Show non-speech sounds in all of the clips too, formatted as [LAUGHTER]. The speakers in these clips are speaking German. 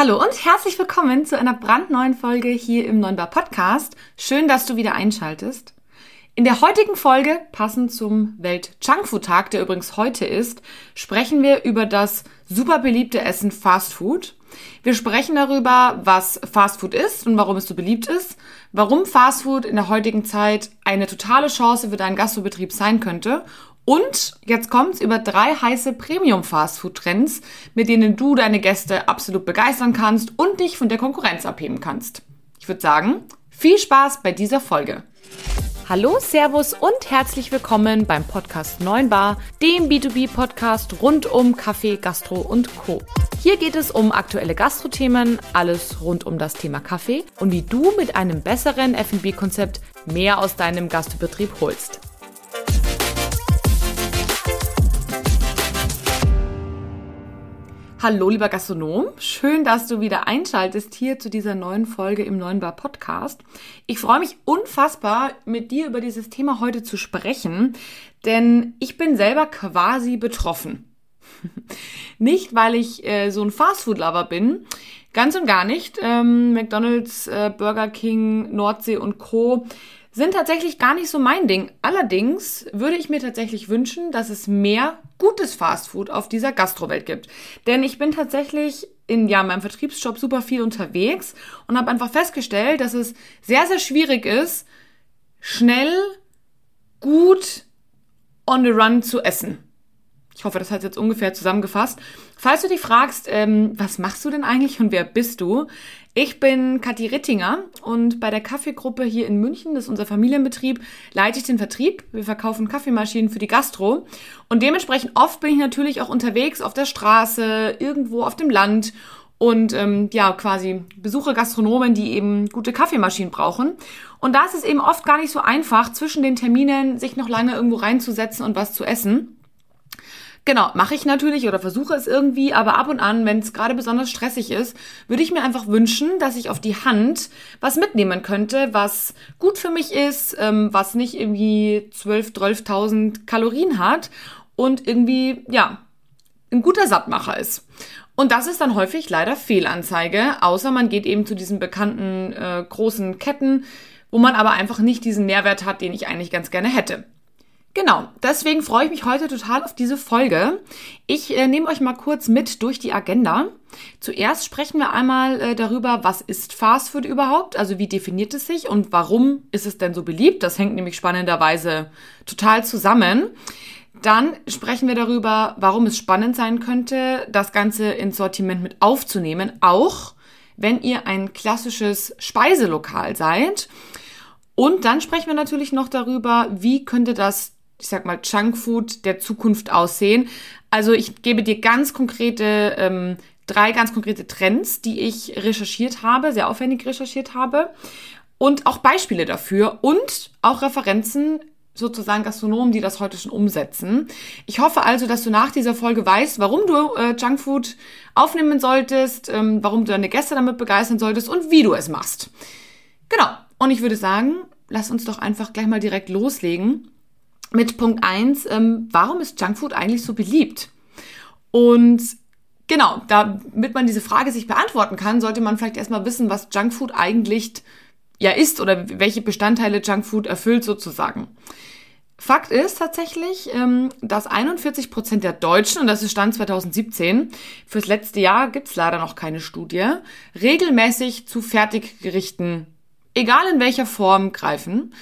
Hallo und herzlich willkommen zu einer brandneuen Folge hier im Neunbar Podcast. Schön, dass du wieder einschaltest. In der heutigen Folge, passend zum Welt Junkfood Tag, der übrigens heute ist, sprechen wir über das super beliebte Essen Fast Food. Wir sprechen darüber, was Fast Food ist und warum es so beliebt ist, warum Fast Food in der heutigen Zeit eine totale Chance für deinen Gastrobetrieb sein könnte und jetzt kommt's über drei heiße Premium Fastfood Trends, mit denen du deine Gäste absolut begeistern kannst und dich von der Konkurrenz abheben kannst. Ich würde sagen, viel Spaß bei dieser Folge. Hallo, Servus und herzlich willkommen beim Podcast 9 Bar, dem B2B-Podcast rund um Kaffee, Gastro und Co. Hier geht es um aktuelle Gastrothemen, alles rund um das Thema Kaffee und wie du mit einem besseren F&B-Konzept mehr aus deinem Gastbetrieb holst. Hallo, lieber Gastronom. Schön, dass du wieder einschaltest hier zu dieser neuen Folge im Neuen Bar Podcast. Ich freue mich unfassbar, mit dir über dieses Thema heute zu sprechen, denn ich bin selber quasi betroffen. [LAUGHS] nicht, weil ich äh, so ein Fastfood-Lover bin, ganz und gar nicht. Ähm, McDonald's, äh, Burger King, Nordsee und Co sind tatsächlich gar nicht so mein Ding. Allerdings würde ich mir tatsächlich wünschen, dass es mehr gutes Fastfood auf dieser Gastrowelt gibt. Denn ich bin tatsächlich in ja, meinem Vertriebsjob super viel unterwegs und habe einfach festgestellt, dass es sehr, sehr schwierig ist, schnell, gut on the run zu essen. Ich hoffe, das hat jetzt ungefähr zusammengefasst. Falls du dich fragst, ähm, was machst du denn eigentlich und wer bist du? Ich bin Kathi Rittinger und bei der Kaffeegruppe hier in München, das ist unser Familienbetrieb, leite ich den Vertrieb. Wir verkaufen Kaffeemaschinen für die Gastro und dementsprechend oft bin ich natürlich auch unterwegs auf der Straße, irgendwo auf dem Land und ähm, ja, quasi besuche Gastronomen, die eben gute Kaffeemaschinen brauchen. Und da ist es eben oft gar nicht so einfach, zwischen den Terminen sich noch lange irgendwo reinzusetzen und was zu essen. Genau, mache ich natürlich oder versuche es irgendwie, aber ab und an, wenn es gerade besonders stressig ist, würde ich mir einfach wünschen, dass ich auf die Hand was mitnehmen könnte, was gut für mich ist, ähm, was nicht irgendwie 12, 12.000 Kalorien hat und irgendwie, ja, ein guter Sattmacher ist. Und das ist dann häufig leider Fehlanzeige, außer man geht eben zu diesen bekannten äh, großen Ketten, wo man aber einfach nicht diesen Nährwert hat, den ich eigentlich ganz gerne hätte. Genau, deswegen freue ich mich heute total auf diese Folge. Ich äh, nehme euch mal kurz mit durch die Agenda. Zuerst sprechen wir einmal äh, darüber, was ist Fast Food überhaupt, also wie definiert es sich und warum ist es denn so beliebt. Das hängt nämlich spannenderweise total zusammen. Dann sprechen wir darüber, warum es spannend sein könnte, das Ganze ins Sortiment mit aufzunehmen, auch wenn ihr ein klassisches Speiselokal seid. Und dann sprechen wir natürlich noch darüber, wie könnte das ich sag mal, Junkfood der Zukunft aussehen. Also ich gebe dir ganz konkrete, ähm, drei ganz konkrete Trends, die ich recherchiert habe, sehr aufwendig recherchiert habe. Und auch Beispiele dafür und auch Referenzen sozusagen Gastronomen, die das heute schon umsetzen. Ich hoffe also, dass du nach dieser Folge weißt, warum du äh, Junkfood aufnehmen solltest, ähm, warum du deine Gäste damit begeistern solltest und wie du es machst. Genau. Und ich würde sagen, lass uns doch einfach gleich mal direkt loslegen mit Punkt eins: ähm, warum ist Junkfood eigentlich so beliebt? Und genau, damit man diese Frage sich beantworten kann, sollte man vielleicht erstmal wissen, was Junkfood eigentlich ja ist oder welche Bestandteile Junkfood erfüllt sozusagen. Fakt ist tatsächlich, ähm, dass 41 Prozent der Deutschen, und das ist Stand 2017, fürs letzte Jahr gibt's leider noch keine Studie, regelmäßig zu Fertiggerichten, egal in welcher Form, greifen.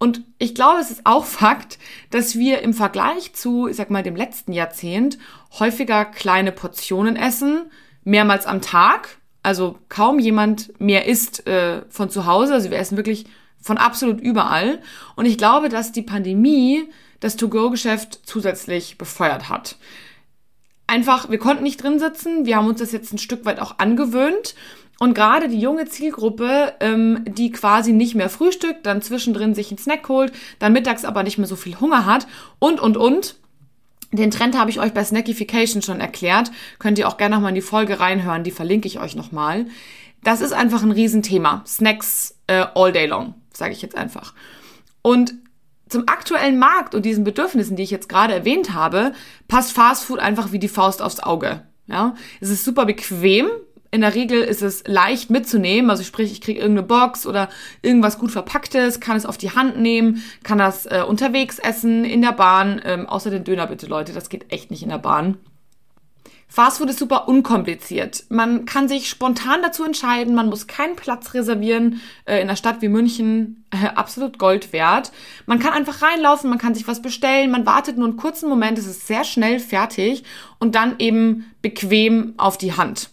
Und ich glaube, es ist auch [LAUGHS] Fakt, dass wir im Vergleich zu, ich sag mal, dem letzten Jahrzehnt häufiger kleine Portionen essen, mehrmals am Tag. Also kaum jemand mehr isst äh, von zu Hause. Also wir essen wirklich von absolut überall. Und ich glaube, dass die Pandemie das To-Go-Geschäft zusätzlich befeuert hat. Einfach, wir konnten nicht drin sitzen. Wir haben uns das jetzt ein Stück weit auch angewöhnt. Und gerade die junge Zielgruppe, ähm, die quasi nicht mehr frühstückt, dann zwischendrin sich einen Snack holt, dann mittags aber nicht mehr so viel Hunger hat und, und, und. Den Trend habe ich euch bei Snackification schon erklärt. Könnt ihr auch gerne nochmal in die Folge reinhören, die verlinke ich euch nochmal. Das ist einfach ein Riesenthema. Snacks äh, all day long, sage ich jetzt einfach. Und zum aktuellen Markt und diesen Bedürfnissen, die ich jetzt gerade erwähnt habe, passt Fast Food einfach wie die Faust aufs Auge. Ja, es ist super bequem, in der Regel ist es leicht mitzunehmen. Also sprich, ich kriege irgendeine Box oder irgendwas gut verpacktes, kann es auf die Hand nehmen, kann das äh, unterwegs essen, in der Bahn. Ähm, außer den Döner bitte, Leute, das geht echt nicht in der Bahn. Fastfood ist super unkompliziert. Man kann sich spontan dazu entscheiden, man muss keinen Platz reservieren. Äh, in einer Stadt wie München äh, [LAUGHS] absolut Gold wert. Man kann einfach reinlaufen, man kann sich was bestellen, man wartet nur einen kurzen Moment, es ist sehr schnell fertig und dann eben bequem auf die Hand.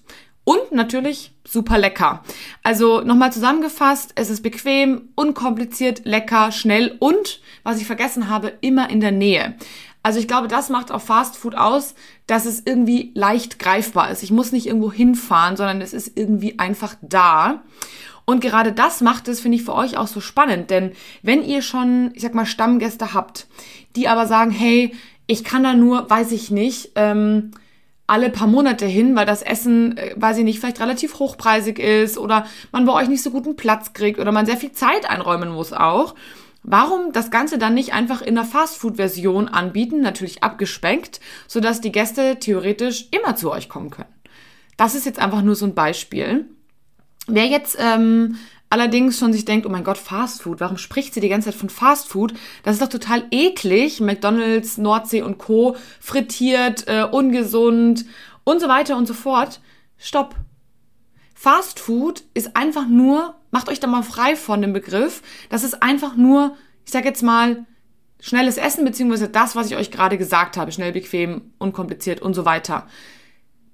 Und natürlich super lecker. Also nochmal zusammengefasst, es ist bequem, unkompliziert, lecker, schnell und, was ich vergessen habe, immer in der Nähe. Also ich glaube, das macht auch Fast Food aus, dass es irgendwie leicht greifbar ist. Ich muss nicht irgendwo hinfahren, sondern es ist irgendwie einfach da. Und gerade das macht es, finde ich, für euch auch so spannend. Denn wenn ihr schon, ich sag mal, Stammgäste habt, die aber sagen, hey, ich kann da nur, weiß ich nicht, ähm, alle paar Monate hin, weil das Essen, äh, weiß ich nicht, vielleicht relativ hochpreisig ist oder man bei euch nicht so guten Platz kriegt oder man sehr viel Zeit einräumen muss auch Warum das Ganze dann nicht einfach in der Fastfood-Version anbieten, natürlich abgespeckt, sodass die Gäste theoretisch immer zu euch kommen können? Das ist jetzt einfach nur so ein Beispiel. Wer jetzt ähm, allerdings schon sich denkt, oh mein Gott, Fastfood, warum spricht sie die ganze Zeit von Fastfood? Das ist doch total eklig. McDonald's, Nordsee und Co. frittiert, äh, ungesund und so weiter und so fort. Stopp. Fast Food ist einfach nur, macht euch da mal frei von dem Begriff, das ist einfach nur, ich sag jetzt mal, schnelles Essen, beziehungsweise das, was ich euch gerade gesagt habe, schnell, bequem, unkompliziert und so weiter.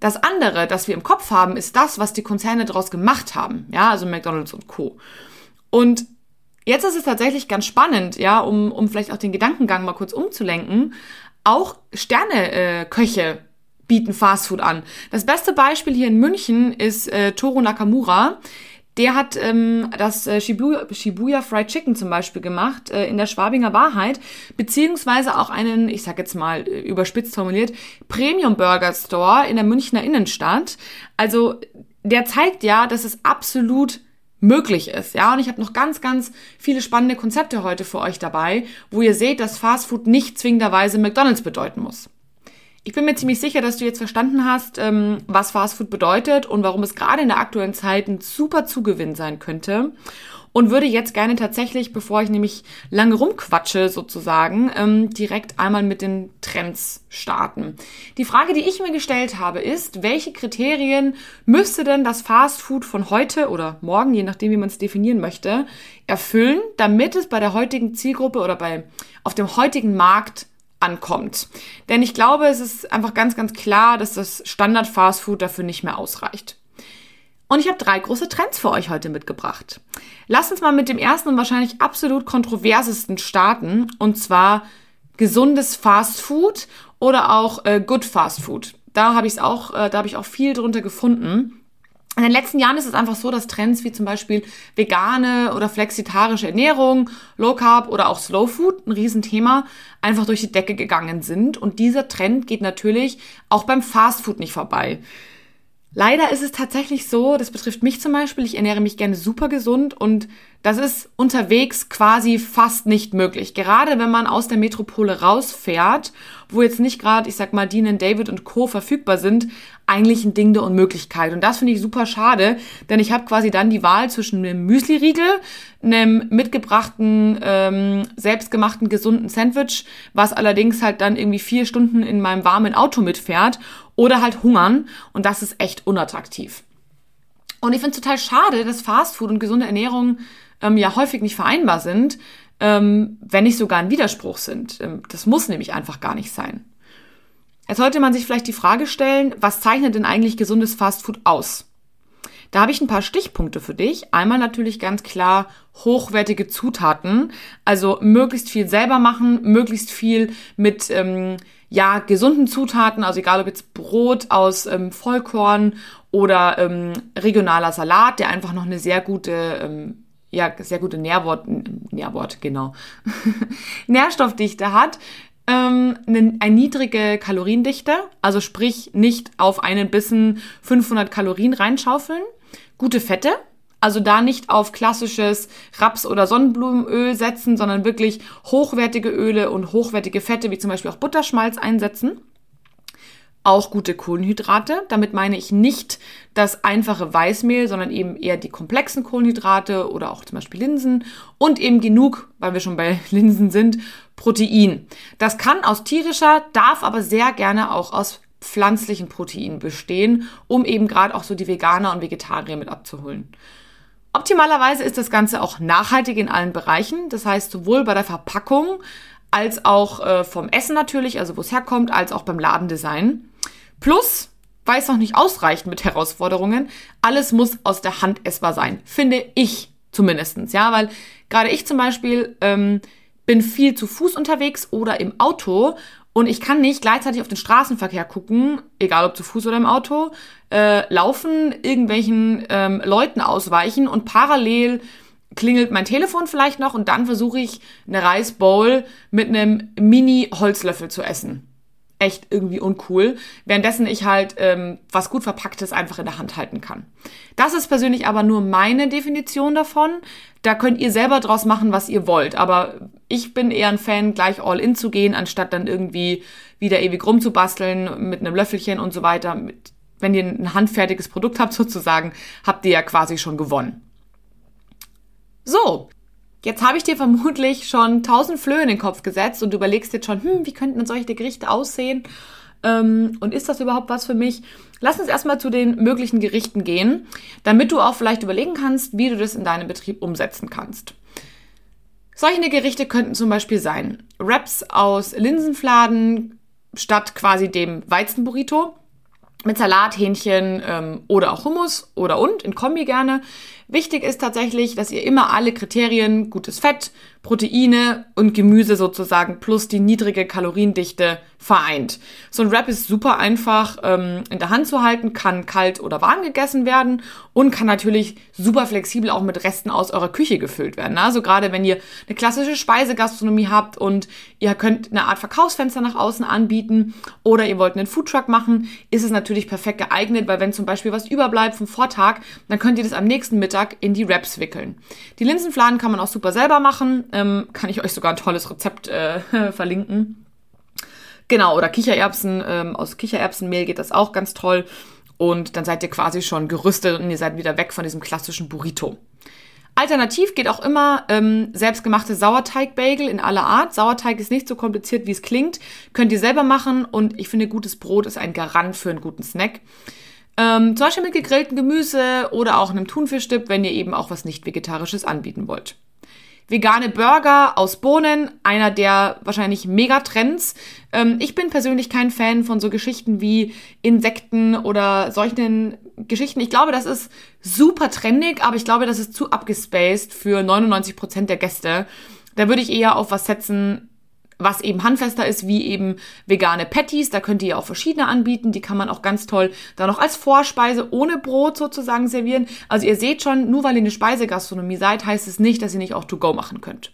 Das andere, das wir im Kopf haben, ist das, was die Konzerne daraus gemacht haben, ja, also McDonald's und Co. Und jetzt ist es tatsächlich ganz spannend, ja, um, um vielleicht auch den Gedankengang mal kurz umzulenken. Auch Sterneköche äh, bieten Fastfood an. Das beste Beispiel hier in München ist äh, Toro Nakamura. Der hat ähm, das äh, Shibuya, Shibuya Fried Chicken zum Beispiel gemacht äh, in der Schwabinger Wahrheit, beziehungsweise auch einen, ich sag jetzt mal äh, überspitzt formuliert, Premium Burger Store in der Münchner Innenstadt. Also der zeigt ja, dass es absolut möglich ist, ja. Und ich habe noch ganz, ganz viele spannende Konzepte heute für euch dabei, wo ihr seht, dass Fastfood nicht zwingenderweise McDonald's bedeuten muss. Ich bin mir ziemlich sicher, dass du jetzt verstanden hast, ähm, was Fastfood bedeutet und warum es gerade in der aktuellen Zeit ein super Zugewinn sein könnte. Und würde jetzt gerne tatsächlich, bevor ich nämlich lange rumquatsche sozusagen, ähm, direkt einmal mit den Trends starten. Die Frage, die ich mir gestellt habe, ist, welche Kriterien müsste denn das Fastfood von heute oder morgen, je nachdem, wie man es definieren möchte, erfüllen, damit es bei der heutigen Zielgruppe oder bei auf dem heutigen Markt ankommt. Denn ich glaube, es ist einfach ganz, ganz klar, dass das Standard Fast Food dafür nicht mehr ausreicht. Und ich habe drei große Trends für euch heute mitgebracht. Lasst uns mal mit dem ersten und wahrscheinlich absolut kontroversesten starten, und zwar gesundes Fast Food oder auch äh, Good Fast Food. Da habe ich es auch, äh, da habe ich auch viel drunter gefunden. In den letzten Jahren ist es einfach so, dass Trends wie zum Beispiel vegane oder flexitarische Ernährung, Low Carb oder auch Slow Food, ein Riesenthema, einfach durch die Decke gegangen sind. Und dieser Trend geht natürlich auch beim Fast Food nicht vorbei. Leider ist es tatsächlich so, das betrifft mich zum Beispiel, ich ernähre mich gerne super gesund und das ist unterwegs quasi fast nicht möglich. Gerade wenn man aus der Metropole rausfährt, wo jetzt nicht gerade, ich sag mal, Dean David und Co. verfügbar sind, eigentlich ein Ding der Unmöglichkeit. Und das finde ich super schade, denn ich habe quasi dann die Wahl zwischen einem Müsli-Riegel, einem mitgebrachten, ähm, selbstgemachten, gesunden Sandwich, was allerdings halt dann irgendwie vier Stunden in meinem warmen Auto mitfährt oder halt hungern und das ist echt unattraktiv. Und ich finde es total schade, dass Fastfood und gesunde Ernährung ähm, ja häufig nicht vereinbar sind, ähm, wenn nicht sogar ein Widerspruch sind. Ähm, das muss nämlich einfach gar nicht sein. Jetzt sollte man sich vielleicht die Frage stellen, was zeichnet denn eigentlich gesundes Fastfood aus? Da habe ich ein paar Stichpunkte für dich. Einmal natürlich ganz klar hochwertige Zutaten, also möglichst viel selber machen, möglichst viel mit ähm, ja, gesunden Zutaten, also egal ob jetzt Brot aus ähm, Vollkorn oder ähm, regionaler Salat, der einfach noch eine sehr gute, ähm, ja, sehr gute Nährwort, Nährwort, genau, [LAUGHS] Nährstoffdichte hat. Ähm, eine, eine niedrige Kaloriendichte, also sprich nicht auf einen Bissen 500 Kalorien reinschaufeln. Gute Fette, also da nicht auf klassisches Raps- oder Sonnenblumenöl setzen, sondern wirklich hochwertige Öle und hochwertige Fette, wie zum Beispiel auch Butterschmalz einsetzen. Auch gute Kohlenhydrate. Damit meine ich nicht das einfache Weißmehl, sondern eben eher die komplexen Kohlenhydrate oder auch zum Beispiel Linsen und eben genug, weil wir schon bei [LAUGHS] Linsen sind, Protein. Das kann aus tierischer, darf aber sehr gerne auch aus pflanzlichen Proteinen bestehen, um eben gerade auch so die Veganer und Vegetarier mit abzuholen. Optimalerweise ist das Ganze auch nachhaltig in allen Bereichen. Das heißt, sowohl bei der Verpackung als auch äh, vom Essen natürlich, also wo es herkommt, als auch beim Ladendesign. Plus, weil es noch nicht ausreicht mit Herausforderungen, alles muss aus der Hand essbar sein. Finde ich zumindestens, ja, weil gerade ich zum Beispiel ähm, bin viel zu Fuß unterwegs oder im Auto und ich kann nicht gleichzeitig auf den Straßenverkehr gucken, egal ob zu Fuß oder im Auto, äh, laufen, irgendwelchen ähm, Leuten ausweichen und parallel klingelt mein Telefon vielleicht noch und dann versuche ich eine Reisbowl mit einem Mini-Holzlöffel zu essen. Echt irgendwie uncool. Währenddessen ich halt ähm, was gut verpacktes einfach in der Hand halten kann. Das ist persönlich aber nur meine Definition davon. Da könnt ihr selber draus machen, was ihr wollt. Aber ich bin eher ein Fan, gleich all in zu gehen, anstatt dann irgendwie wieder ewig rumzubasteln mit einem Löffelchen und so weiter. Wenn ihr ein handfertiges Produkt habt sozusagen, habt ihr ja quasi schon gewonnen. So, jetzt habe ich dir vermutlich schon tausend Flöhe in den Kopf gesetzt und du überlegst jetzt schon, hm, wie könnten denn solche Gerichte aussehen? Ähm, und ist das überhaupt was für mich? Lass uns erstmal zu den möglichen Gerichten gehen, damit du auch vielleicht überlegen kannst, wie du das in deinem Betrieb umsetzen kannst. Solche Gerichte könnten zum Beispiel sein Wraps aus Linsenfladen statt quasi dem Weizenburrito mit Salat, Hähnchen ähm, oder auch Hummus oder und in Kombi gerne. Wichtig ist tatsächlich, dass ihr immer alle Kriterien, gutes Fett, Proteine und Gemüse sozusagen plus die niedrige Kaloriendichte vereint. So ein Wrap ist super einfach ähm, in der Hand zu halten, kann kalt oder warm gegessen werden und kann natürlich super flexibel auch mit Resten aus eurer Küche gefüllt werden. Also gerade wenn ihr eine klassische Speisegastronomie habt und ihr könnt eine Art Verkaufsfenster nach außen anbieten oder ihr wollt einen Foodtruck machen, ist es natürlich perfekt geeignet, weil wenn zum Beispiel was überbleibt vom Vortag, dann könnt ihr das am nächsten Mittag in die Wraps wickeln. Die Linsenfladen kann man auch super selber machen ähm, kann ich euch sogar ein tolles Rezept äh, [LAUGHS] verlinken. Genau, oder Kichererbsen, ähm, aus Kichererbsenmehl geht das auch ganz toll. Und dann seid ihr quasi schon gerüstet und ihr seid wieder weg von diesem klassischen Burrito. Alternativ geht auch immer ähm, selbstgemachte Sauerteig-Bagel in aller Art. Sauerteig ist nicht so kompliziert, wie es klingt. Könnt ihr selber machen und ich finde, gutes Brot ist ein Garant für einen guten Snack. Ähm, zum Beispiel mit gegrilltem Gemüse oder auch einem Thunfischdip, wenn ihr eben auch was nicht Vegetarisches anbieten wollt. Vegane Burger aus Bohnen, einer der wahrscheinlich Megatrends. Ähm, ich bin persönlich kein Fan von so Geschichten wie Insekten oder solchen Geschichten. Ich glaube, das ist super trendig, aber ich glaube, das ist zu abgespaced für 99 Prozent der Gäste. Da würde ich eher auf was setzen, was eben handfester ist, wie eben vegane Patties. Da könnt ihr auch verschiedene anbieten. Die kann man auch ganz toll dann noch als Vorspeise ohne Brot sozusagen servieren. Also ihr seht schon, nur weil ihr eine Speisegastronomie seid, heißt es nicht, dass ihr nicht auch To-Go machen könnt.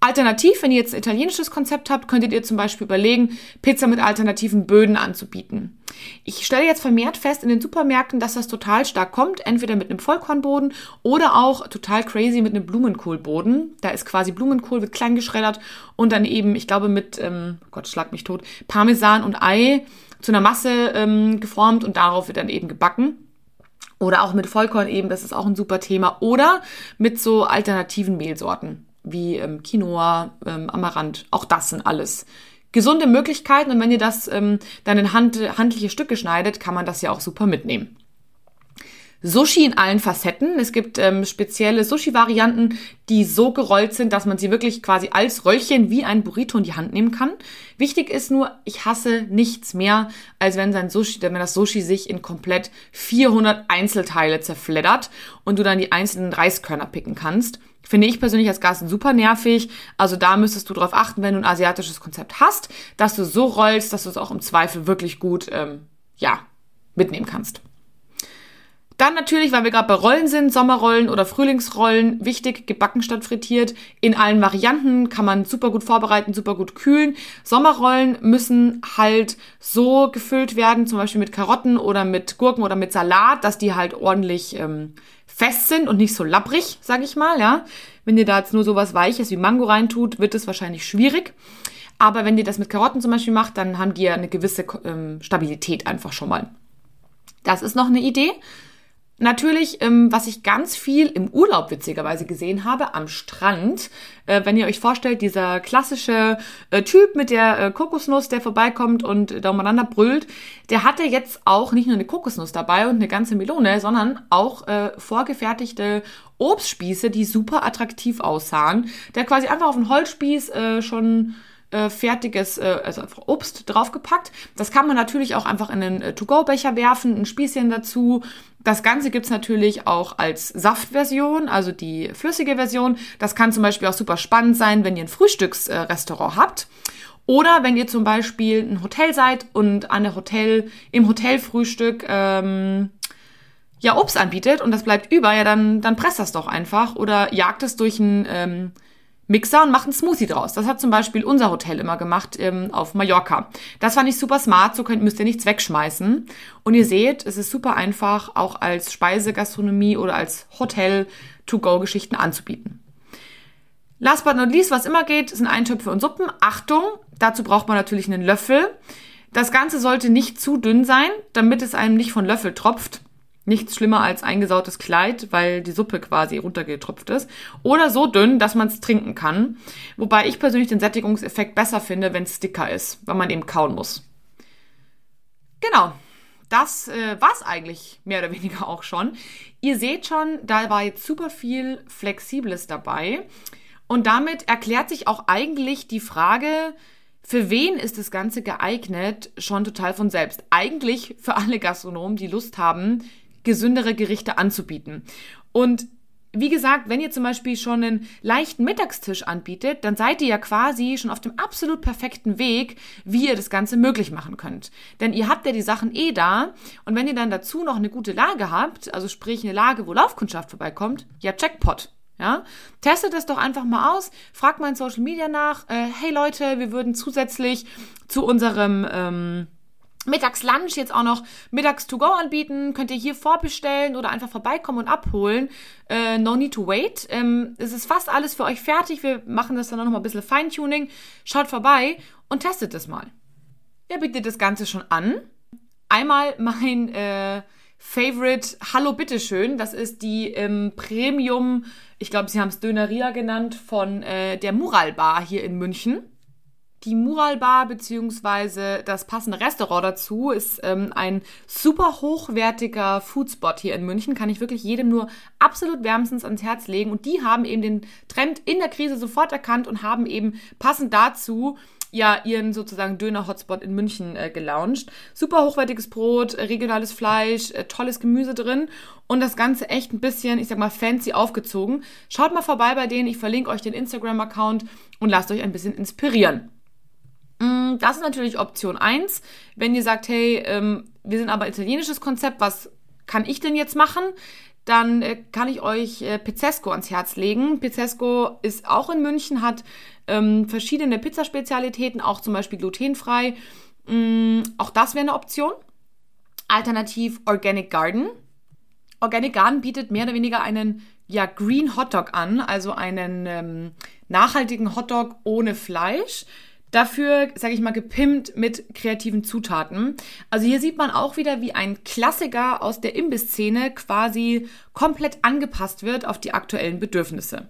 Alternativ, wenn ihr jetzt ein italienisches Konzept habt, könntet ihr zum Beispiel überlegen, Pizza mit alternativen Böden anzubieten. Ich stelle jetzt vermehrt fest in den Supermärkten, dass das total stark kommt, entweder mit einem Vollkornboden oder auch total crazy mit einem Blumenkohlboden. Da ist quasi Blumenkohl, wird klein geschreddert und dann eben, ich glaube, mit, ähm, oh Gott, schlag mich tot, Parmesan und Ei zu einer Masse ähm, geformt und darauf wird dann eben gebacken. Oder auch mit Vollkorn eben, das ist auch ein super Thema. Oder mit so alternativen Mehlsorten wie ähm, Quinoa, ähm, Amaranth. Auch das sind alles gesunde Möglichkeiten. Und wenn ihr das ähm, dann in Hand, handliche Stücke schneidet, kann man das ja auch super mitnehmen. Sushi in allen Facetten. Es gibt ähm, spezielle Sushi-Varianten, die so gerollt sind, dass man sie wirklich quasi als Röllchen wie ein Burrito in die Hand nehmen kann. Wichtig ist nur, ich hasse nichts mehr, als wenn sein Sushi, wenn das Sushi sich in komplett 400 Einzelteile zerfleddert und du dann die einzelnen Reiskörner picken kannst. Finde ich persönlich als Gast super nervig. Also da müsstest du darauf achten, wenn du ein asiatisches Konzept hast, dass du so rollst, dass du es auch im Zweifel wirklich gut, ähm, ja, mitnehmen kannst. Dann natürlich, weil wir gerade bei Rollen sind, Sommerrollen oder Frühlingsrollen, wichtig, gebacken statt frittiert. In allen Varianten kann man super gut vorbereiten, super gut kühlen. Sommerrollen müssen halt so gefüllt werden, zum Beispiel mit Karotten oder mit Gurken oder mit Salat, dass die halt ordentlich ähm, fest sind und nicht so labbrig, sag ich mal, ja. Wenn ihr da jetzt nur sowas Weiches wie Mango reintut, wird es wahrscheinlich schwierig. Aber wenn ihr das mit Karotten zum Beispiel macht, dann haben die ja eine gewisse ähm, Stabilität einfach schon mal. Das ist noch eine Idee. Natürlich, ähm, was ich ganz viel im Urlaub witzigerweise gesehen habe, am Strand, äh, wenn ihr euch vorstellt, dieser klassische äh, Typ mit der äh, Kokosnuss, der vorbeikommt und da umeinander brüllt, der hatte jetzt auch nicht nur eine Kokosnuss dabei und eine ganze Melone, sondern auch äh, vorgefertigte Obstspieße, die super attraktiv aussahen. Der hat quasi einfach auf den Holzspieß äh, schon äh, fertiges, äh, also einfach Obst draufgepackt. Das kann man natürlich auch einfach in einen äh, To-Go-Becher werfen, ein Spießchen dazu. Das Ganze gibt's natürlich auch als Saftversion, also die flüssige Version. Das kann zum Beispiel auch super spannend sein, wenn ihr ein Frühstücksrestaurant habt. Oder wenn ihr zum Beispiel ein Hotel seid und an der Hotel, im Hotelfrühstück ähm, ja Obst anbietet und das bleibt über, ja dann, dann presst das doch einfach oder jagt es durch ein ähm, Mixer und macht einen Smoothie draus. Das hat zum Beispiel unser Hotel immer gemacht ähm, auf Mallorca. Das fand ich super smart, so könnt, müsst ihr nichts wegschmeißen. Und ihr seht, es ist super einfach, auch als Speisegastronomie oder als Hotel-to-go-Geschichten anzubieten. Last but not least, was immer geht, sind Eintöpfe und Suppen. Achtung, dazu braucht man natürlich einen Löffel. Das Ganze sollte nicht zu dünn sein, damit es einem nicht von Löffel tropft nichts schlimmer als eingesautes Kleid, weil die Suppe quasi runtergetropft ist. Oder so dünn, dass man es trinken kann. Wobei ich persönlich den Sättigungseffekt besser finde, wenn es dicker ist, weil man eben kauen muss. Genau. Das äh, war es eigentlich mehr oder weniger auch schon. Ihr seht schon, da war jetzt super viel Flexibles dabei. Und damit erklärt sich auch eigentlich die Frage, für wen ist das Ganze geeignet, schon total von selbst. Eigentlich für alle Gastronomen, die Lust haben, gesündere Gerichte anzubieten. Und wie gesagt, wenn ihr zum Beispiel schon einen leichten Mittagstisch anbietet, dann seid ihr ja quasi schon auf dem absolut perfekten Weg, wie ihr das Ganze möglich machen könnt. Denn ihr habt ja die Sachen eh da und wenn ihr dann dazu noch eine gute Lage habt, also sprich eine Lage, wo Laufkundschaft vorbeikommt, ja, Jackpot. Ja, testet es doch einfach mal aus, fragt mal in Social Media nach, äh, hey Leute, wir würden zusätzlich zu unserem ähm, Mittagslunch jetzt auch noch mittags to go anbieten. Könnt ihr hier vorbestellen oder einfach vorbeikommen und abholen. Äh, no need to wait. Ähm, es ist fast alles für euch fertig. Wir machen das dann noch mal ein bisschen Feintuning. Schaut vorbei und testet es mal. Wer bietet das Ganze schon an? Einmal mein äh, Favorite Hallo Bitteschön. Das ist die ähm, Premium, ich glaube, sie haben es Döneria genannt, von äh, der Mural Bar hier in München. Die Mural Bar beziehungsweise das passende Restaurant dazu ist ähm, ein super hochwertiger Foodspot hier in München. Kann ich wirklich jedem nur absolut wärmstens ans Herz legen. Und die haben eben den Trend in der Krise sofort erkannt und haben eben passend dazu ja ihren sozusagen Döner-Hotspot in München äh, gelauncht. Super hochwertiges Brot, äh, regionales Fleisch, äh, tolles Gemüse drin und das Ganze echt ein bisschen, ich sag mal, fancy aufgezogen. Schaut mal vorbei bei denen, ich verlinke euch den Instagram-Account und lasst euch ein bisschen inspirieren. Mm, das ist natürlich Option 1. Wenn ihr sagt, hey, ähm, wir sind aber italienisches Konzept, was kann ich denn jetzt machen? Dann äh, kann ich euch äh, Pizzesco ans Herz legen. Pizzesco ist auch in München, hat ähm, verschiedene Pizzaspezialitäten, auch zum Beispiel glutenfrei. Ähm, auch das wäre eine Option. Alternativ Organic Garden. Organic Garden bietet mehr oder weniger einen ja, Green Hotdog an, also einen ähm, nachhaltigen Hotdog ohne Fleisch. Dafür, sage ich mal, gepimpt mit kreativen Zutaten. Also hier sieht man auch wieder, wie ein Klassiker aus der Imbisszene quasi komplett angepasst wird auf die aktuellen Bedürfnisse.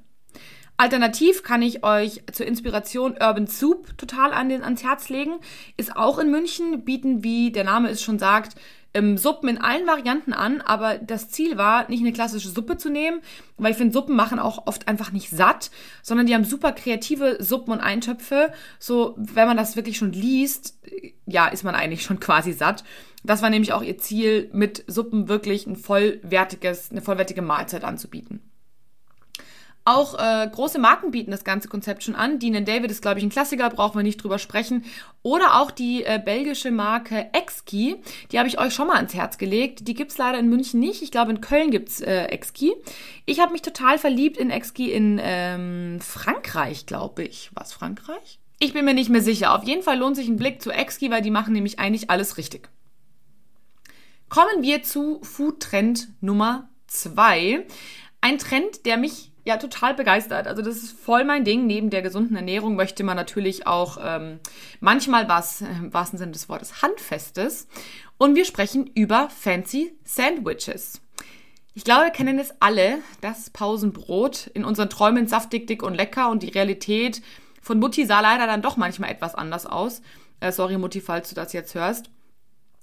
Alternativ kann ich euch zur Inspiration Urban Soup total an den, ans Herz legen. Ist auch in München, bieten, wie der Name es schon sagt, ähm, Suppen in allen Varianten an, aber das Ziel war, nicht eine klassische Suppe zu nehmen, weil ich finde, Suppen machen auch oft einfach nicht satt, sondern die haben super kreative Suppen und Eintöpfe. So, wenn man das wirklich schon liest, ja, ist man eigentlich schon [LAUGHS] quasi satt. Das war nämlich auch ihr Ziel, mit Suppen wirklich ein vollwertiges, eine vollwertige Mahlzeit anzubieten. Auch äh, große Marken bieten das ganze Konzept schon an. Dean David ist, glaube ich, ein Klassiker, brauchen wir nicht drüber sprechen. Oder auch die äh, belgische Marke Exki, die habe ich euch schon mal ans Herz gelegt. Die gibt's leider in München nicht. Ich glaube, in Köln gibt's äh, Exki. Ich habe mich total verliebt in Exki in ähm, Frankreich, glaube ich. Was, Frankreich? Ich bin mir nicht mehr sicher. Auf jeden Fall lohnt sich ein Blick zu Exki, weil die machen nämlich eigentlich alles richtig. Kommen wir zu Food Trend Nummer zwei. Ein Trend, der mich ja total begeistert. Also das ist voll mein Ding. Neben der gesunden Ernährung möchte man natürlich auch ähm, manchmal was, im wahrsten Sinne des Wortes, Handfestes. Und wir sprechen über fancy Sandwiches. Ich glaube, wir kennen es alle, das Pausenbrot in unseren Träumen saftig, dick und lecker und die Realität von Mutti sah leider dann doch manchmal etwas anders aus. Äh, sorry Mutti, falls du das jetzt hörst.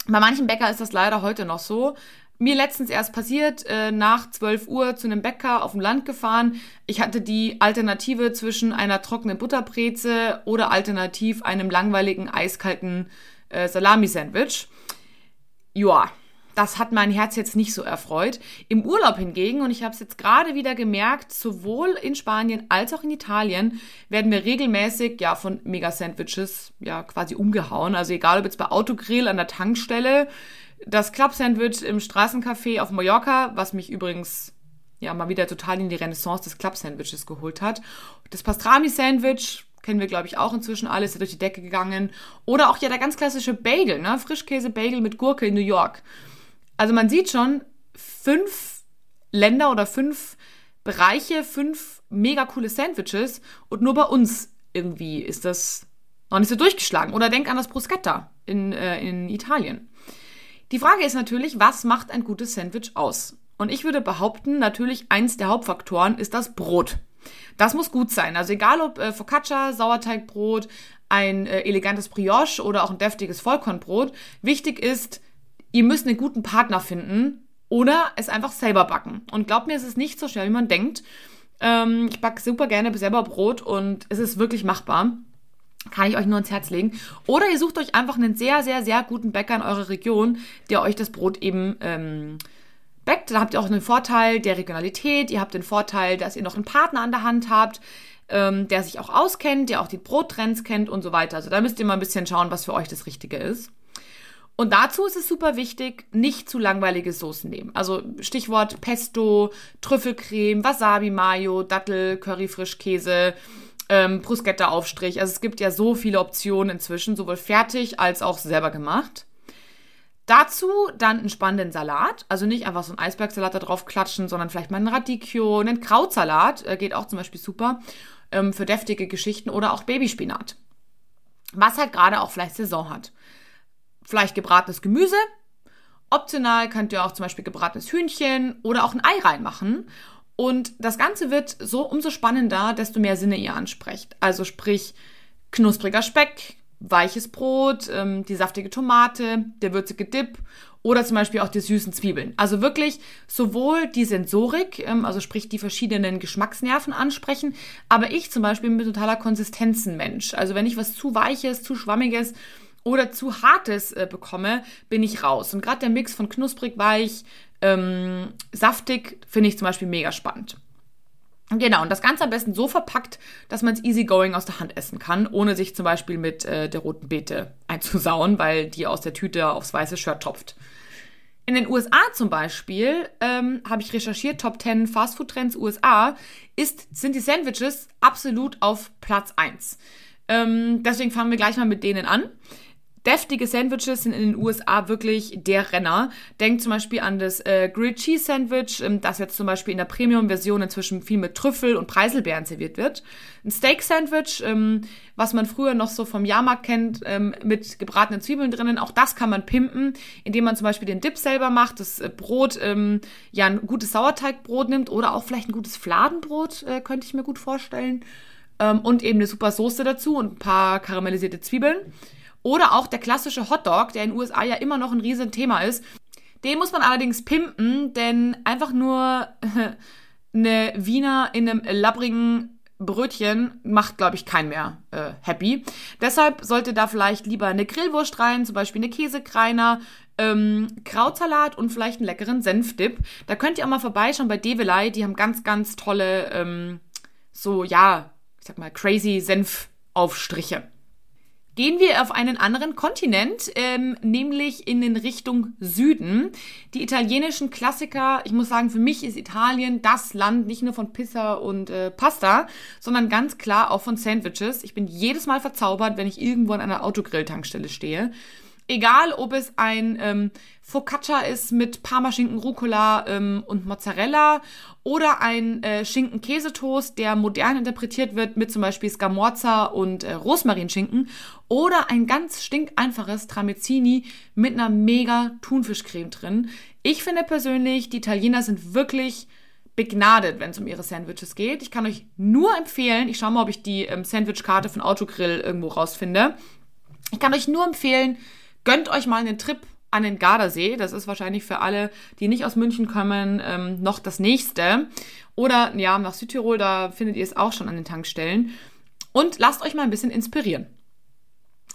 Bei manchen Bäcker ist das leider heute noch so. Mir letztens erst passiert, äh, nach 12 Uhr zu einem Bäcker auf dem Land gefahren. Ich hatte die Alternative zwischen einer trockenen Butterbreze oder alternativ einem langweiligen, eiskalten äh, Salami-Sandwich. Joa, das hat mein Herz jetzt nicht so erfreut. Im Urlaub hingegen, und ich habe es jetzt gerade wieder gemerkt, sowohl in Spanien als auch in Italien werden wir regelmäßig ja von Mega-Sandwiches ja quasi umgehauen. Also egal ob jetzt bei Autogrill an der Tankstelle, das Club-Sandwich im Straßencafé auf Mallorca, was mich übrigens ja mal wieder total in die Renaissance des Club-Sandwiches geholt hat. Das Pastrami-Sandwich, kennen wir, glaube ich, auch inzwischen alles, ist ja durch die Decke gegangen. Oder auch ja der ganz klassische Bagel, ne? Frischkäse-Bagel mit Gurke in New York. Also man sieht schon, fünf Länder oder fünf Bereiche, fünf mega coole Sandwiches und nur bei uns irgendwie ist das noch nicht so durchgeschlagen. Oder denk an das Bruschetta in, äh, in Italien. Die Frage ist natürlich, was macht ein gutes Sandwich aus? Und ich würde behaupten, natürlich eins der Hauptfaktoren ist das Brot. Das muss gut sein. Also egal ob äh, Focaccia, Sauerteigbrot, ein äh, elegantes Brioche oder auch ein deftiges Vollkornbrot. Wichtig ist, ihr müsst einen guten Partner finden oder es einfach selber backen. Und glaubt mir, es ist nicht so schwer, wie man denkt. Ähm, ich backe super gerne selber Brot und es ist wirklich machbar. Kann ich euch nur ins Herz legen. Oder ihr sucht euch einfach einen sehr, sehr, sehr guten Bäcker in eurer Region, der euch das Brot eben ähm, backt. Da habt ihr auch einen Vorteil der Regionalität. Ihr habt den Vorteil, dass ihr noch einen Partner an der Hand habt, ähm, der sich auch auskennt, der auch die Brottrends kennt und so weiter. Also da müsst ihr mal ein bisschen schauen, was für euch das Richtige ist. Und dazu ist es super wichtig, nicht zu langweilige Soßen nehmen. Also Stichwort Pesto, Trüffelcreme, Wasabi Mayo, Dattel, Curryfrischkäse, ähm, Bruschetta-Aufstrich. Also es gibt ja so viele Optionen inzwischen, sowohl fertig als auch selber gemacht. Dazu dann einen spannenden Salat, also nicht einfach so einen Eisbergsalat da drauf klatschen, sondern vielleicht mal einen Radicchio, einen Krautsalat, äh, geht auch zum Beispiel super ähm, für deftige Geschichten oder auch Babyspinat. Was halt gerade auch vielleicht Saison hat vielleicht gebratenes Gemüse. Optional könnt ihr auch zum Beispiel gebratenes Hühnchen oder auch ein Ei reinmachen. Und das Ganze wird so umso spannender, desto mehr Sinne ihr ansprecht. Also sprich knuspriger Speck, weiches Brot, ähm, die saftige Tomate, der würzige Dip oder zum Beispiel auch die süßen Zwiebeln. Also wirklich sowohl die Sensorik, ähm, also sprich die verschiedenen Geschmacksnerven ansprechen, aber ich zum Beispiel bin totaler Konsistenzenmensch. Also wenn ich was zu weiches, zu schwammiges oder zu hartes äh, bekomme, bin ich raus. Und gerade der Mix von knusprig, weich, ähm, saftig finde ich zum Beispiel mega spannend. Genau, und das Ganze am besten so verpackt, dass man es easygoing aus der Hand essen kann, ohne sich zum Beispiel mit äh, der roten Beete einzusauen, weil die aus der Tüte aufs weiße Shirt tropft. In den USA zum Beispiel ähm, habe ich recherchiert, Top 10 Fastfood Trends USA, ist, sind die Sandwiches absolut auf Platz 1. Ähm, deswegen fangen wir gleich mal mit denen an. Deftige Sandwiches sind in den USA wirklich der Renner. Denkt zum Beispiel an das äh, Grilled Cheese Sandwich, ähm, das jetzt zum Beispiel in der Premium-Version inzwischen viel mit Trüffel und Preiselbeeren serviert wird. Ein Steak Sandwich, ähm, was man früher noch so vom Jahrmarkt kennt, ähm, mit gebratenen Zwiebeln drinnen. Auch das kann man pimpen, indem man zum Beispiel den Dip selber macht, das äh, Brot, ähm, ja, ein gutes Sauerteigbrot nimmt oder auch vielleicht ein gutes Fladenbrot, äh, könnte ich mir gut vorstellen. Ähm, und eben eine super Soße dazu und ein paar karamellisierte Zwiebeln. Oder auch der klassische Hotdog, der in den USA ja immer noch ein riesen Thema ist. Den muss man allerdings pimpen, denn einfach nur [LAUGHS] eine Wiener in einem labbrigen Brötchen macht, glaube ich, keinen mehr äh, happy. Deshalb sollte da vielleicht lieber eine Grillwurst rein, zum Beispiel eine Käsekreiner, ähm, Krautsalat und vielleicht einen leckeren Senfdip. Da könnt ihr auch mal vorbeischauen bei Develei. Die haben ganz, ganz tolle, ähm, so, ja, ich sag mal, crazy Senfaufstriche. Gehen wir auf einen anderen Kontinent, ähm, nämlich in den Richtung Süden. Die italienischen Klassiker, ich muss sagen, für mich ist Italien das Land nicht nur von Pizza und äh, Pasta, sondern ganz klar auch von Sandwiches. Ich bin jedes Mal verzaubert, wenn ich irgendwo an einer Autogrilltankstelle stehe. Egal, ob es ein ähm, Focaccia ist mit Parmaschinken, Rucola ähm, und Mozzarella oder ein äh, Schinken-Käsetoast, der modern interpretiert wird mit zum Beispiel Scamorza und äh, Rosmarinschinken oder ein ganz stinkeinfaches Tramezzini mit einer mega Thunfischcreme drin. Ich finde persönlich, die Italiener sind wirklich begnadet, wenn es um ihre Sandwiches geht. Ich kann euch nur empfehlen, ich schaue mal, ob ich die ähm, Sandwichkarte von Autogrill irgendwo rausfinde. Ich kann euch nur empfehlen, Gönnt euch mal einen Trip an den Gardasee. Das ist wahrscheinlich für alle, die nicht aus München kommen, ähm, noch das nächste. Oder ja, nach Südtirol, da findet ihr es auch schon an den Tankstellen. Und lasst euch mal ein bisschen inspirieren.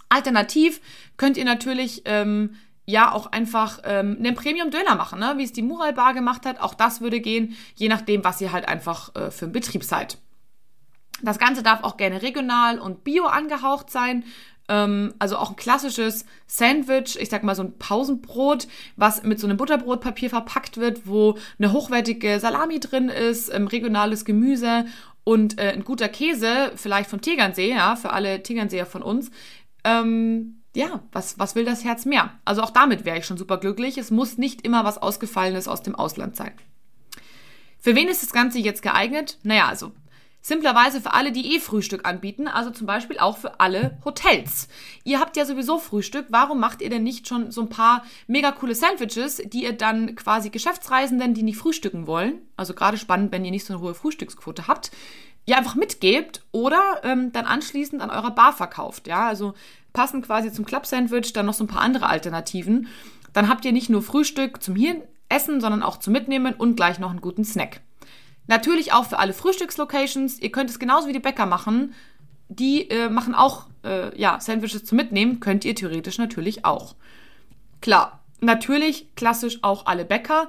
Alternativ könnt ihr natürlich ähm, ja auch einfach ähm, einen Premium-Döner machen, ne? wie es die Mural Bar gemacht hat. Auch das würde gehen, je nachdem, was ihr halt einfach äh, für einen Betrieb seid. Das Ganze darf auch gerne regional und bio angehaucht sein. Ähm, also auch ein klassisches Sandwich, ich sag mal so ein Pausenbrot, was mit so einem Butterbrotpapier verpackt wird, wo eine hochwertige Salami drin ist, ähm, regionales Gemüse und äh, ein guter Käse, vielleicht vom Tegernsee, ja, für alle Tegernseer von uns. Ähm, ja, was, was will das Herz mehr? Also auch damit wäre ich schon super glücklich. Es muss nicht immer was Ausgefallenes aus dem Ausland sein. Für wen ist das Ganze jetzt geeignet? Naja, also Simplerweise für alle, die eh Frühstück anbieten, also zum Beispiel auch für alle Hotels. Ihr habt ja sowieso Frühstück, warum macht ihr denn nicht schon so ein paar mega coole Sandwiches, die ihr dann quasi Geschäftsreisenden, die nicht frühstücken wollen, also gerade spannend, wenn ihr nicht so eine hohe Frühstücksquote habt, ihr einfach mitgebt oder ähm, dann anschließend an eurer Bar verkauft. Ja, also passen quasi zum Club-Sandwich dann noch so ein paar andere Alternativen. Dann habt ihr nicht nur Frühstück zum hier essen, sondern auch zum Mitnehmen und gleich noch einen guten Snack. Natürlich auch für alle Frühstückslocations. Ihr könnt es genauso wie die Bäcker machen. Die äh, machen auch äh, ja, Sandwiches zum Mitnehmen. Könnt ihr theoretisch natürlich auch. Klar, natürlich klassisch auch alle Bäcker.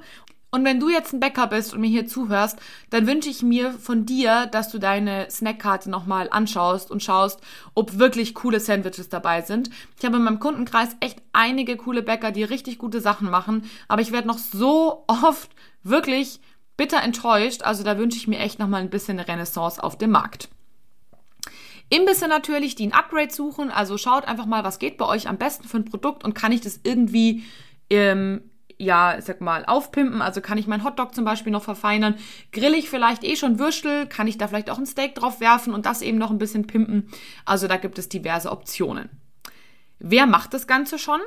Und wenn du jetzt ein Bäcker bist und mir hier zuhörst, dann wünsche ich mir von dir, dass du deine Snackkarte nochmal anschaust und schaust, ob wirklich coole Sandwiches dabei sind. Ich habe in meinem Kundenkreis echt einige coole Bäcker, die richtig gute Sachen machen, aber ich werde noch so oft wirklich bitter enttäuscht. Also da wünsche ich mir echt nochmal ein bisschen eine Renaissance auf dem Markt. Imbisse natürlich, die ein Upgrade suchen. Also schaut einfach mal, was geht bei euch am besten für ein Produkt und kann ich das irgendwie, ähm, ja, ich sag mal, aufpimpen. Also kann ich meinen Hotdog zum Beispiel noch verfeinern. Grill ich vielleicht eh schon Würstel, kann ich da vielleicht auch ein Steak drauf werfen und das eben noch ein bisschen pimpen. Also da gibt es diverse Optionen. Wer macht das Ganze schon?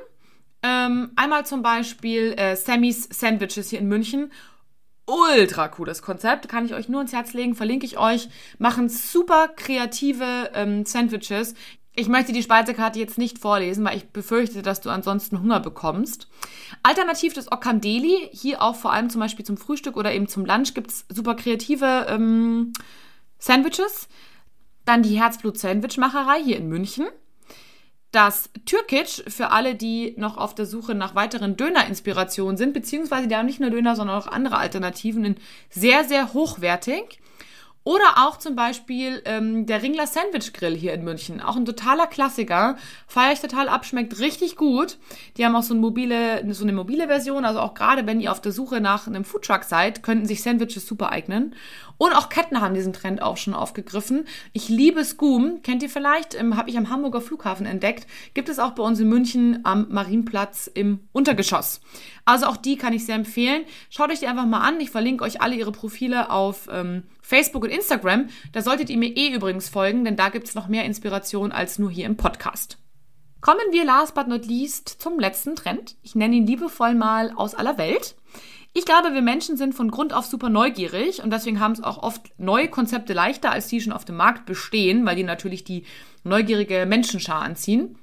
Ähm, einmal zum Beispiel äh, Sammys Sandwiches hier in München ultra cooles Konzept, kann ich euch nur ins Herz legen, verlinke ich euch. Machen super kreative ähm, Sandwiches. Ich möchte die Speisekarte jetzt nicht vorlesen, weil ich befürchte, dass du ansonsten Hunger bekommst. Alternativ das Okandeli, hier auch vor allem zum Beispiel zum Frühstück oder eben zum Lunch gibt's super kreative ähm, Sandwiches. Dann die Herzblut-Sandwichmacherei hier in München das Türkic für alle, die noch auf der Suche nach weiteren Döner-Inspirationen sind, beziehungsweise die haben nicht nur Döner, sondern auch andere Alternativen in sehr, sehr hochwertig. Oder auch zum Beispiel ähm, der Ringler Sandwich Grill hier in München. Auch ein totaler Klassiker. Feier ich total ab, schmeckt richtig gut. Die haben auch so eine mobile, so eine mobile Version. Also auch gerade wenn ihr auf der Suche nach einem Foodtruck seid, könnten sich Sandwiches super eignen. Und auch Ketten haben diesen Trend auch schon aufgegriffen. Ich liebe Scoom. Kennt ihr vielleicht? Ähm, Habe ich am Hamburger Flughafen entdeckt. Gibt es auch bei uns in München am Marienplatz im Untergeschoss. Also auch die kann ich sehr empfehlen. Schaut euch die einfach mal an. Ich verlinke euch alle ihre Profile auf ähm, Facebook und Instagram. Da solltet ihr mir eh übrigens folgen, denn da gibt es noch mehr Inspiration als nur hier im Podcast. Kommen wir last but not least zum letzten Trend. Ich nenne ihn liebevoll mal aus aller Welt. Ich glaube, wir Menschen sind von Grund auf super neugierig und deswegen haben es auch oft neue Konzepte leichter, als die schon auf dem Markt bestehen, weil die natürlich die neugierige Menschenschar anziehen.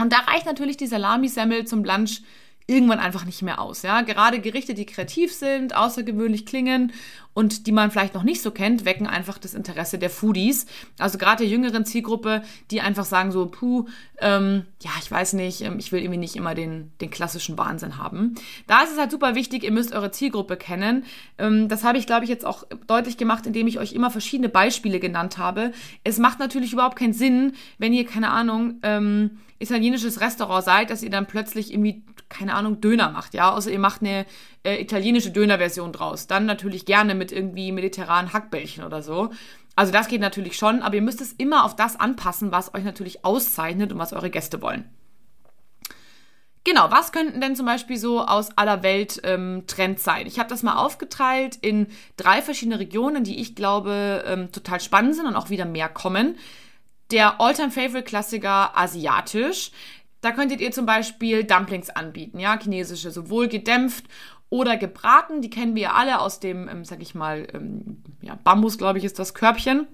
Und da reicht natürlich die Salamisemmel zum Lunch irgendwann einfach nicht mehr aus. Ja, gerade Gerichte, die kreativ sind, außergewöhnlich klingen und die man vielleicht noch nicht so kennt, wecken einfach das Interesse der Foodies. Also gerade der jüngeren Zielgruppe, die einfach sagen so, puh, ähm, ja, ich weiß nicht, ähm, ich will irgendwie nicht immer den, den klassischen Wahnsinn haben. Da ist es halt super wichtig, ihr müsst eure Zielgruppe kennen. Ähm, das habe ich, glaube ich, jetzt auch deutlich gemacht, indem ich euch immer verschiedene Beispiele genannt habe. Es macht natürlich überhaupt keinen Sinn, wenn ihr, keine Ahnung, ähm, italienisches Restaurant seid, dass ihr dann plötzlich irgendwie, keine Ahnung, Döner macht, ja. Außer ihr macht eine äh, italienische Dönerversion draus. Dann natürlich gerne mit irgendwie mediterranen Hackbällchen oder so. Also das geht natürlich schon, aber ihr müsst es immer auf das anpassen, was euch natürlich auszeichnet und was eure Gäste wollen. Genau, was könnten denn zum Beispiel so aus aller Welt ähm, Trends sein? Ich habe das mal aufgeteilt in drei verschiedene Regionen, die ich glaube ähm, total spannend sind und auch wieder mehr kommen. Der All-Time-Favorite-Klassiker asiatisch. Da könntet ihr zum Beispiel Dumplings anbieten, ja, chinesische, sowohl gedämpft oder gebraten. Die kennen wir ja alle aus dem, ähm, sag ich mal, ähm, ja, Bambus, glaube ich, ist das Körbchen.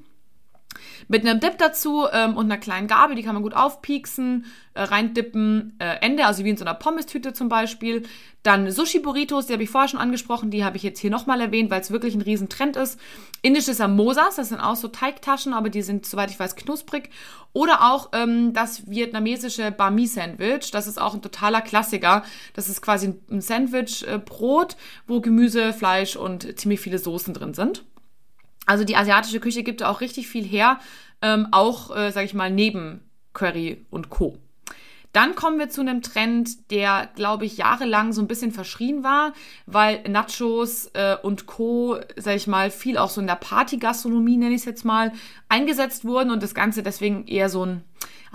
Mit einem Dip dazu ähm, und einer kleinen Gabel, die kann man gut aufpieksen, äh, reindippen, äh, Ende, also wie in so einer Pommes-Tüte zum Beispiel. Dann Sushi-Burritos, die habe ich vorher schon angesprochen, die habe ich jetzt hier nochmal erwähnt, weil es wirklich ein Riesentrend ist. Indische Samosas, das sind auch so Teigtaschen, aber die sind, soweit ich weiß, knusprig. Oder auch ähm, das vietnamesische Bami Sandwich, das ist auch ein totaler Klassiker. Das ist quasi ein Sandwich-Brot, wo Gemüse, Fleisch und ziemlich viele Soßen drin sind. Also die asiatische Küche gibt auch richtig viel her, ähm, auch, äh, sage ich mal, neben Curry und Co. Dann kommen wir zu einem Trend, der, glaube ich, jahrelang so ein bisschen verschrien war, weil Nachos äh, und Co., sag ich mal, viel auch so in der Partygastronomie, nenne ich es jetzt mal, eingesetzt wurden und das Ganze deswegen eher so ein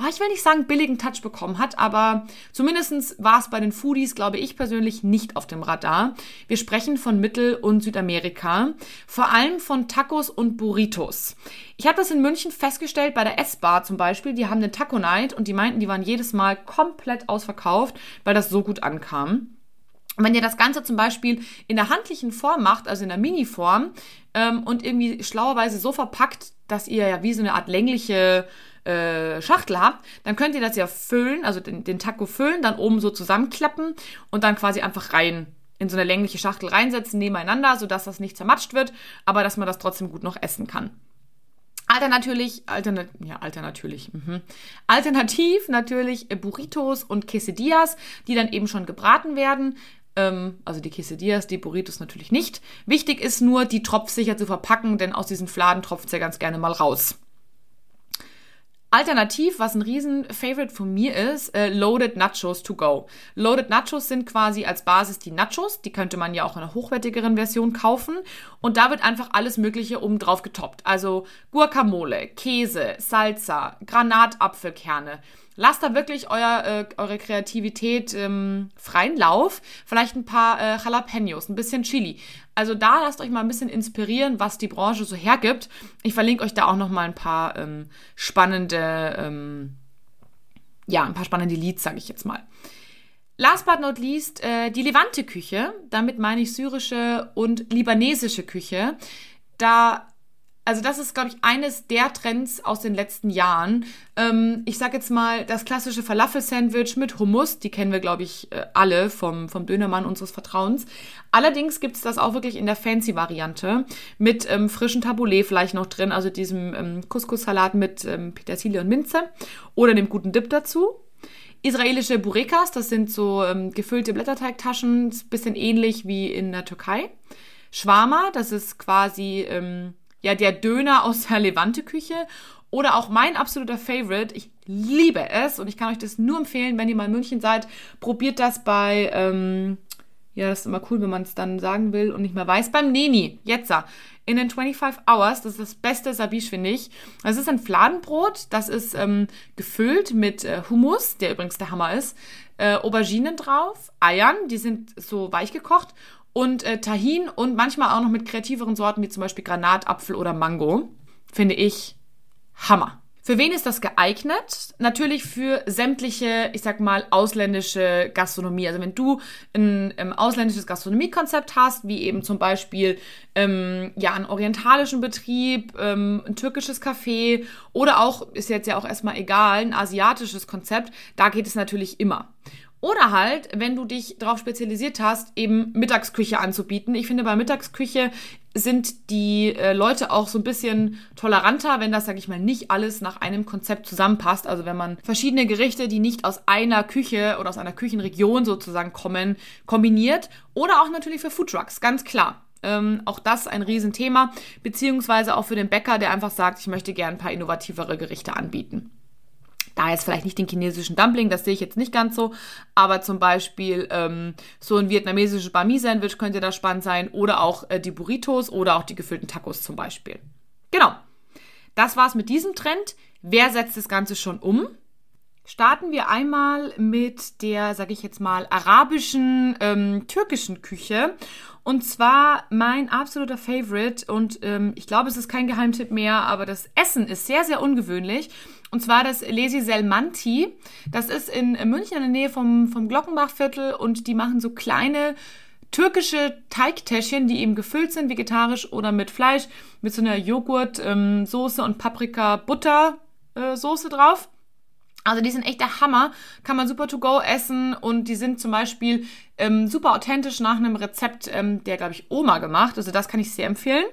ich will nicht sagen billigen Touch bekommen hat, aber zumindestens war es bei den Foodies, glaube ich persönlich, nicht auf dem Radar. Wir sprechen von Mittel- und Südamerika, vor allem von Tacos und Burritos. Ich habe das in München festgestellt bei der S-Bar zum Beispiel. Die haben eine Taco Night und die meinten, die waren jedes Mal komplett ausverkauft, weil das so gut ankam. Und wenn ihr das Ganze zum Beispiel in der handlichen Form macht, also in der Mini-Form, ähm, und irgendwie schlauerweise so verpackt, dass ihr ja wie so eine Art längliche äh, Schachtel habt, dann könnt ihr das ja füllen, also den, den Taco füllen, dann oben so zusammenklappen und dann quasi einfach rein in so eine längliche Schachtel reinsetzen nebeneinander, sodass das nicht zermatscht wird, aber dass man das trotzdem gut noch essen kann. Alternativ, alternat, ja, alternativ, mhm. alternativ natürlich Burritos und Quesadillas, die dann eben schon gebraten werden. Ähm, also die Quesadillas, die Burritos natürlich nicht. Wichtig ist nur, die tropfsicher zu verpacken, denn aus diesen Fladen tropft es ja ganz gerne mal raus. Alternativ, was ein Riesen-Favorite von mir ist, äh, Loaded Nachos to go. Loaded Nachos sind quasi als Basis die Nachos. Die könnte man ja auch in einer hochwertigeren Version kaufen. Und da wird einfach alles Mögliche oben drauf getoppt. Also Guacamole, Käse, Salsa, Granatapfelkerne. Lasst da wirklich euer, äh, eure Kreativität ähm, freien Lauf. Vielleicht ein paar äh, Jalapenos, ein bisschen Chili. Also da lasst euch mal ein bisschen inspirieren, was die Branche so hergibt. Ich verlinke euch da auch noch mal ein paar ähm, spannende, ähm, ja, ein paar spannende Leads, sage ich jetzt mal. Last but not least, äh, die Levante-Küche. Damit meine ich syrische und libanesische Küche. Da also das ist, glaube ich, eines der Trends aus den letzten Jahren. Ähm, ich sage jetzt mal, das klassische Falafel-Sandwich mit Hummus, die kennen wir, glaube ich, äh, alle vom, vom Dönermann unseres Vertrauens. Allerdings gibt es das auch wirklich in der Fancy-Variante mit ähm, frischen Tabbouleh vielleicht noch drin, also diesem ähm, Couscous-Salat mit ähm, Petersilie und Minze oder dem guten Dip dazu. Israelische Burekas, das sind so ähm, gefüllte Blätterteigtaschen, bisschen ähnlich wie in der Türkei. Schwarma, das ist quasi... Ähm, ja der Döner aus der Levante-Küche oder auch mein absoluter Favorite. Ich liebe es und ich kann euch das nur empfehlen, wenn ihr mal in München seid. Probiert das bei, ähm, ja, das ist immer cool, wenn man es dann sagen will und nicht mehr weiß. Beim Neni, jetzt in den 25 Hours, das ist das beste Sabiche, finde ich. Das ist ein Fladenbrot, das ist ähm, gefüllt mit äh, Hummus, der übrigens der Hammer ist, äh, Auberginen drauf, Eiern, die sind so weich gekocht und äh, Tahin und manchmal auch noch mit kreativeren Sorten wie zum Beispiel Granatapfel oder Mango. Finde ich Hammer. Für wen ist das geeignet? Natürlich für sämtliche, ich sag mal, ausländische Gastronomie. Also wenn du ein ähm, ausländisches Gastronomiekonzept hast, wie eben zum Beispiel ähm, ja einen orientalischen Betrieb, ähm, ein türkisches Café oder auch, ist jetzt ja auch erstmal egal, ein asiatisches Konzept, da geht es natürlich immer. Oder halt, wenn du dich darauf spezialisiert hast, eben Mittagsküche anzubieten. Ich finde, bei Mittagsküche sind die äh, Leute auch so ein bisschen toleranter, wenn das, sag ich mal, nicht alles nach einem Konzept zusammenpasst. Also wenn man verschiedene Gerichte, die nicht aus einer Küche oder aus einer Küchenregion sozusagen kommen, kombiniert. Oder auch natürlich für Foodtrucks, ganz klar. Ähm, auch das ein Riesenthema, beziehungsweise auch für den Bäcker, der einfach sagt, ich möchte gerne ein paar innovativere Gerichte anbieten. Da jetzt vielleicht nicht den chinesischen Dumpling, das sehe ich jetzt nicht ganz so, aber zum Beispiel ähm, so ein vietnamesisches Bami-Sandwich könnte da spannend sein oder auch äh, die Burritos oder auch die gefüllten Tacos zum Beispiel. Genau. Das war's mit diesem Trend. Wer setzt das Ganze schon um? starten wir einmal mit der, sage ich jetzt mal, arabischen, ähm, türkischen Küche. Und zwar mein absoluter Favorite und ähm, ich glaube, es ist kein Geheimtipp mehr, aber das Essen ist sehr, sehr ungewöhnlich. Und zwar das Lesi Selmanti. Das ist in München in der Nähe vom, vom Glockenbachviertel und die machen so kleine türkische Teigtäschchen, die eben gefüllt sind, vegetarisch oder mit Fleisch, mit so einer Joghurtsoße ähm, und Paprika-Butter-Soße äh, drauf. Also die sind echt der Hammer, kann man super to go essen und die sind zum Beispiel ähm, super authentisch nach einem Rezept ähm, der, glaube ich, Oma gemacht. Also das kann ich sehr empfehlen.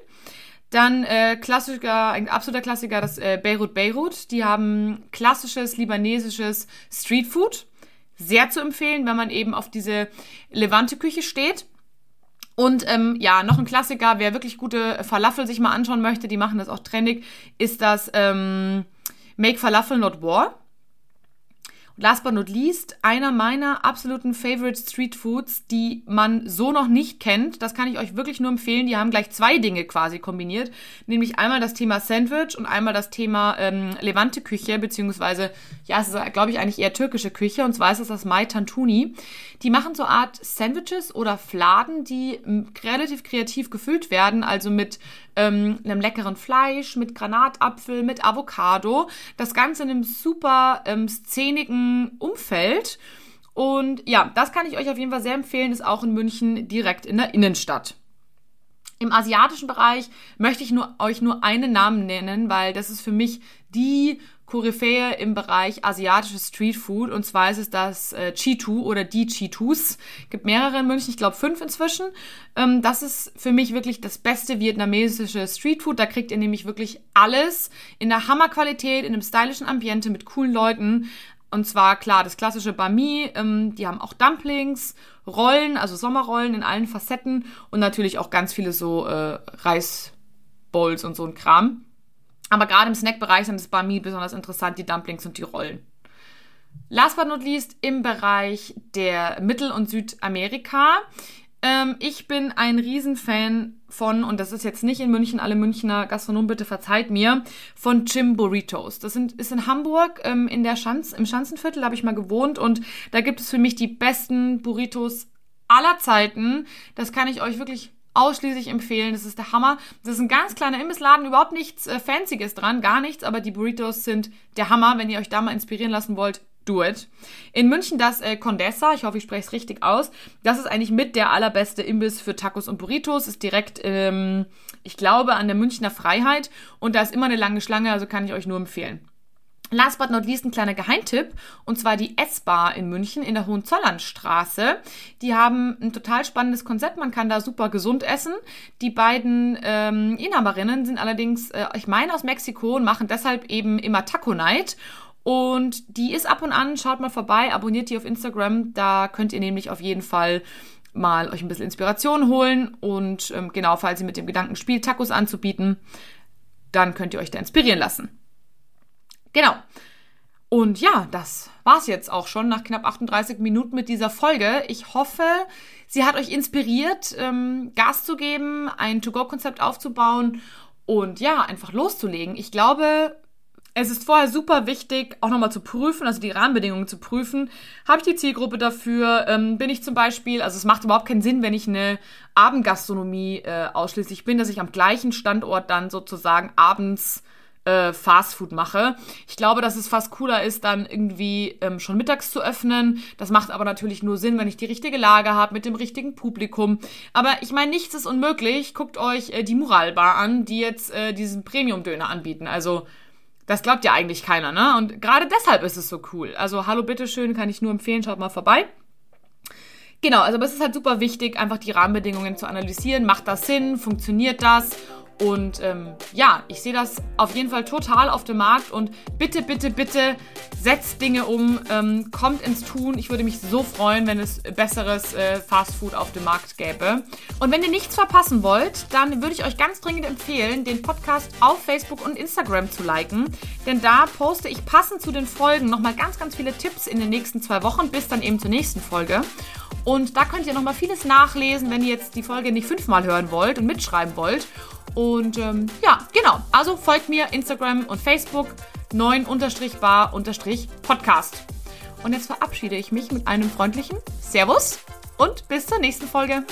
Dann äh, Klassiker, ein absoluter Klassiker, das äh, Beirut Beirut. Die haben klassisches libanesisches Streetfood. Sehr zu empfehlen, wenn man eben auf diese Levante-Küche steht. Und ähm, ja, noch ein Klassiker, wer wirklich gute Falafel sich mal anschauen möchte, die machen das auch trendig, ist das ähm, Make Falafel Not War last but not least, einer meiner absoluten Favorite Street Foods, die man so noch nicht kennt. Das kann ich euch wirklich nur empfehlen. Die haben gleich zwei Dinge quasi kombiniert. Nämlich einmal das Thema Sandwich und einmal das Thema ähm, Levante Küche, beziehungsweise, ja, es ist, glaube ich, eigentlich eher türkische Küche. Und zwar ist es das Mai Tantuni. Die machen so Art Sandwiches oder Fladen, die relativ kreativ gefüllt werden. Also mit ähm, einem leckeren Fleisch, mit Granatapfel, mit Avocado. Das Ganze in einem super ähm, szenigen Umfeld. Und ja, das kann ich euch auf jeden Fall sehr empfehlen, ist auch in München direkt in der Innenstadt. Im asiatischen Bereich möchte ich nur, euch nur einen Namen nennen, weil das ist für mich die Koryphäe im Bereich asiatisches Streetfood. Und zwar ist es das äh, Chitu oder die Chitus. Gibt mehrere in München, ich glaube fünf inzwischen. Ähm, das ist für mich wirklich das beste vietnamesische Streetfood. Da kriegt ihr nämlich wirklich alles in der Hammerqualität, in einem stylischen Ambiente mit coolen Leuten. Und zwar klar das klassische Bami. Ähm, die haben auch Dumplings, Rollen, also Sommerrollen in allen Facetten und natürlich auch ganz viele so äh, Reisbowls und so ein Kram. Aber gerade im Snackbereich sind das Bami besonders interessant, die Dumplings und die Rollen. Last but not least im Bereich der Mittel- und Südamerika. Ähm, ich bin ein Riesenfan von, und das ist jetzt nicht in München, alle Münchner Gastronomen, bitte verzeiht mir, von Jim Burritos. Das sind, ist in Hamburg ähm, in der Schanz, im Schanzenviertel, habe ich mal gewohnt und da gibt es für mich die besten Burritos aller Zeiten. Das kann ich euch wirklich ausschließlich empfehlen. Das ist der Hammer. Das ist ein ganz kleiner Imbissladen, überhaupt nichts äh, Fancyes dran, gar nichts, aber die Burritos sind der Hammer. Wenn ihr euch da mal inspirieren lassen wollt, do it. In München das äh, Condessa, ich hoffe, ich spreche es richtig aus. Das ist eigentlich mit der allerbeste Imbiss für Tacos und Burritos. Ist direkt, ähm, ich glaube, an der Münchner Freiheit und da ist immer eine lange Schlange, also kann ich euch nur empfehlen. Last but not least ein kleiner Geheimtipp und zwar die S-Bar in München in der Hohenzollernstraße. Die haben ein total spannendes Konzept, man kann da super gesund essen. Die beiden ähm, Inhaberinnen sind allerdings, äh, ich meine, aus Mexiko und machen deshalb eben immer Taco Night. Und die ist ab und an, schaut mal vorbei, abonniert die auf Instagram, da könnt ihr nämlich auf jeden Fall mal euch ein bisschen Inspiration holen und ähm, genau, falls ihr mit dem Gedanken spielt, Tacos anzubieten, dann könnt ihr euch da inspirieren lassen. Genau. Und ja, das war's jetzt auch schon nach knapp 38 Minuten mit dieser Folge. Ich hoffe, sie hat euch inspiriert, ähm, Gas zu geben, ein To-Go-Konzept aufzubauen und ja, einfach loszulegen. Ich glaube, es ist vorher super wichtig, auch nochmal zu prüfen, also die Rahmenbedingungen zu prüfen. Habe ich die Zielgruppe dafür? Ähm, bin ich zum Beispiel, also es macht überhaupt keinen Sinn, wenn ich eine Abendgastronomie äh, ausschließlich bin, dass ich am gleichen Standort dann sozusagen abends äh, Fastfood mache. Ich glaube, dass es fast cooler ist, dann irgendwie ähm, schon mittags zu öffnen. Das macht aber natürlich nur Sinn, wenn ich die richtige Lage habe mit dem richtigen Publikum. Aber ich meine, nichts ist unmöglich. Guckt euch äh, die Muralbar an, die jetzt äh, diesen Premium-Döner anbieten. Also das glaubt ja eigentlich keiner, ne? Und gerade deshalb ist es so cool. Also hallo, bitteschön, kann ich nur empfehlen, schaut mal vorbei. Genau, also aber es ist halt super wichtig, einfach die Rahmenbedingungen zu analysieren. Macht das Sinn? Funktioniert das? Und ähm, ja, ich sehe das auf jeden Fall total auf dem Markt und bitte, bitte, bitte setzt Dinge um, ähm, kommt ins Tun. Ich würde mich so freuen, wenn es besseres äh, Fastfood auf dem Markt gäbe. Und wenn ihr nichts verpassen wollt, dann würde ich euch ganz dringend empfehlen, den Podcast auf Facebook und Instagram zu liken. Denn da poste ich passend zu den Folgen nochmal ganz, ganz viele Tipps in den nächsten zwei Wochen, bis dann eben zur nächsten Folge. Und da könnt ihr nochmal vieles nachlesen, wenn ihr jetzt die Folge nicht fünfmal hören wollt und mitschreiben wollt. Und ähm, ja, genau. Also folgt mir Instagram und Facebook. 9-bar-podcast. Und jetzt verabschiede ich mich mit einem freundlichen Servus und bis zur nächsten Folge.